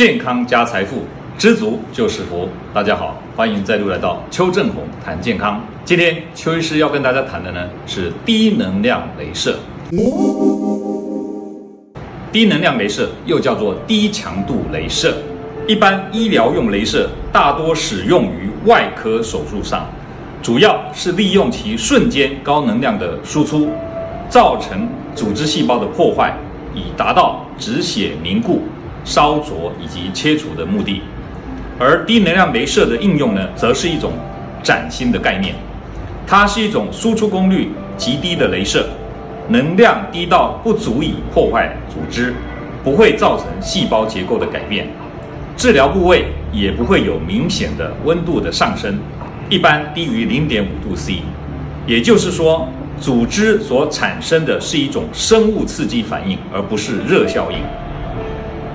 健康加财富，知足就是福。大家好，欢迎再度来到邱正红谈健康。今天邱医师要跟大家谈的呢是低能量雷射。低能量雷射又叫做低强度雷射，一般医疗用雷射大多使用于外科手术上，主要是利用其瞬间高能量的输出，造成组织细胞的破坏，以达到止血凝固。烧灼以及切除的目的，而低能量镭射的应用呢，则是一种崭新的概念。它是一种输出功率极低的镭射，能量低到不足以破坏组织，不会造成细胞结构的改变，治疗部位也不会有明显的温度的上升，一般低于零点五度 C。也就是说，组织所产生的是一种生物刺激反应，而不是热效应。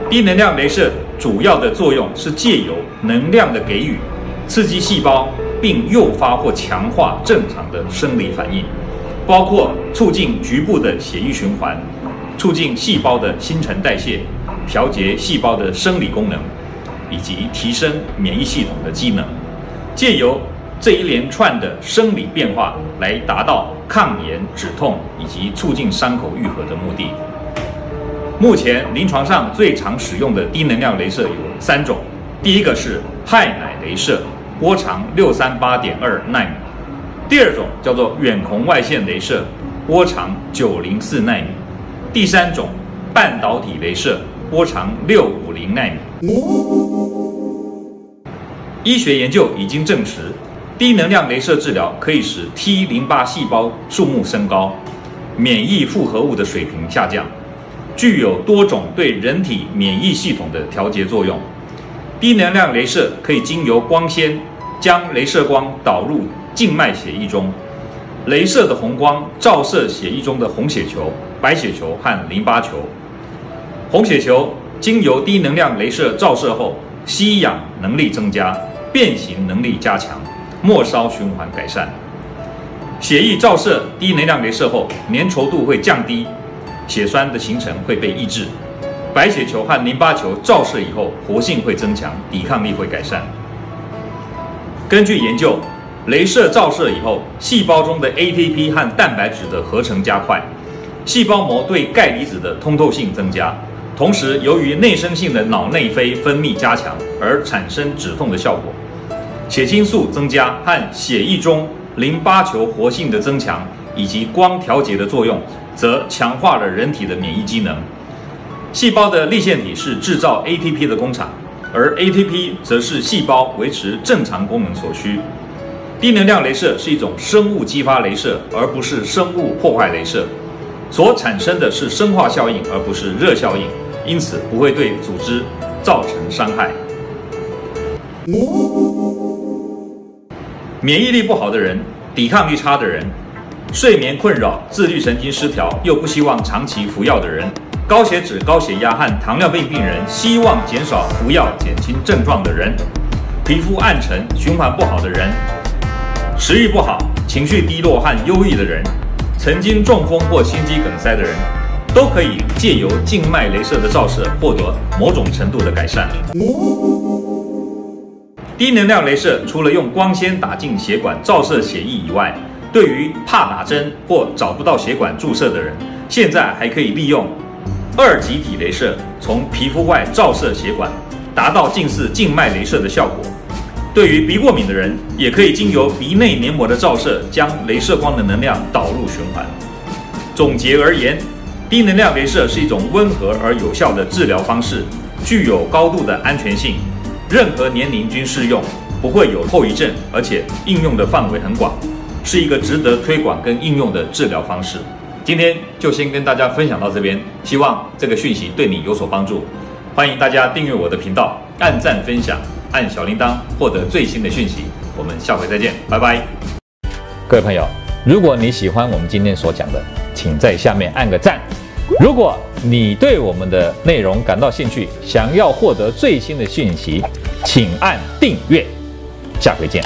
低能量镭射主要的作用是借由能量的给予，刺激细胞，并诱发或强化正常的生理反应，包括促进局部的血液循环，促进细胞的新陈代谢，调节细胞的生理功能，以及提升免疫系统的机能。借由这一连串的生理变化，来达到抗炎、止痛以及促进伤口愈合的目的。目前临床上最常使用的低能量镭射有三种，第一个是氦氖镭射，波长六三八点二纳米；第二种叫做远红外线镭射，波长九零四纳米；第三种半导体镭射，波长六五零纳米。医学研究已经证实，低能量镭射治疗可以使 T 淋巴细胞数目升高，免疫复合物的水平下降。具有多种对人体免疫系统的调节作用。低能量镭射可以经由光纤将镭射光导入静脉血液中，镭射的红光照射血液中的红血球、白血球和淋巴球。红血球经由低能量镭射照射后，吸氧能力增加，变形能力加强，末梢循环改善。血液照射低能量镭射后，粘稠度会降低。血栓的形成会被抑制，白血球和淋巴球照射以后，活性会增强，抵抗力会改善。根据研究，镭射照射以后，细胞中的 ATP 和蛋白质的合成加快，细胞膜对钙离子的通透性增加，同时由于内生性的脑内啡分泌加强而产生止痛的效果，血清素增加和血液中淋巴球活性的增强以及光调节的作用。则强化了人体的免疫机能。细胞的粒线体是制造 ATP 的工厂，而 ATP 则是细胞维持正常功能所需。低能量镭射是一种生物激发镭射，而不是生物破坏镭射，所产生的是生化效应，而不是热效应，因此不会对组织造成伤害。免疫力不好的人，抵抗力差的人。睡眠困扰、自律神经失调，又不希望长期服药的人；高血脂、高血压和糖尿病病人，希望减少服药、减轻症状的人；皮肤暗沉、循环不好的人；食欲不好、情绪低落和忧郁的人；曾经中风或心肌梗塞的人，都可以借由静脉雷射的照射，获得某种程度的改善。低能量雷射除了用光纤打进血管照射血液以外，对于怕打针或找不到血管注射的人，现在还可以利用二极体雷射从皮肤外照射血管，达到近似静脉雷射的效果。对于鼻过敏的人，也可以经由鼻内黏膜的照射，将雷射光的能量导入循环。总结而言，低能量雷射是一种温和而有效的治疗方式，具有高度的安全性，任何年龄均适用，不会有后遗症，而且应用的范围很广。是一个值得推广跟应用的治疗方式。今天就先跟大家分享到这边，希望这个讯息对你有所帮助。欢迎大家订阅我的频道，按赞分享，按小铃铛，获得最新的讯息。我们下回再见，拜拜。各位朋友，如果你喜欢我们今天所讲的，请在下面按个赞。如果你对我们的内容感到兴趣，想要获得最新的讯息，请按订阅。下回见。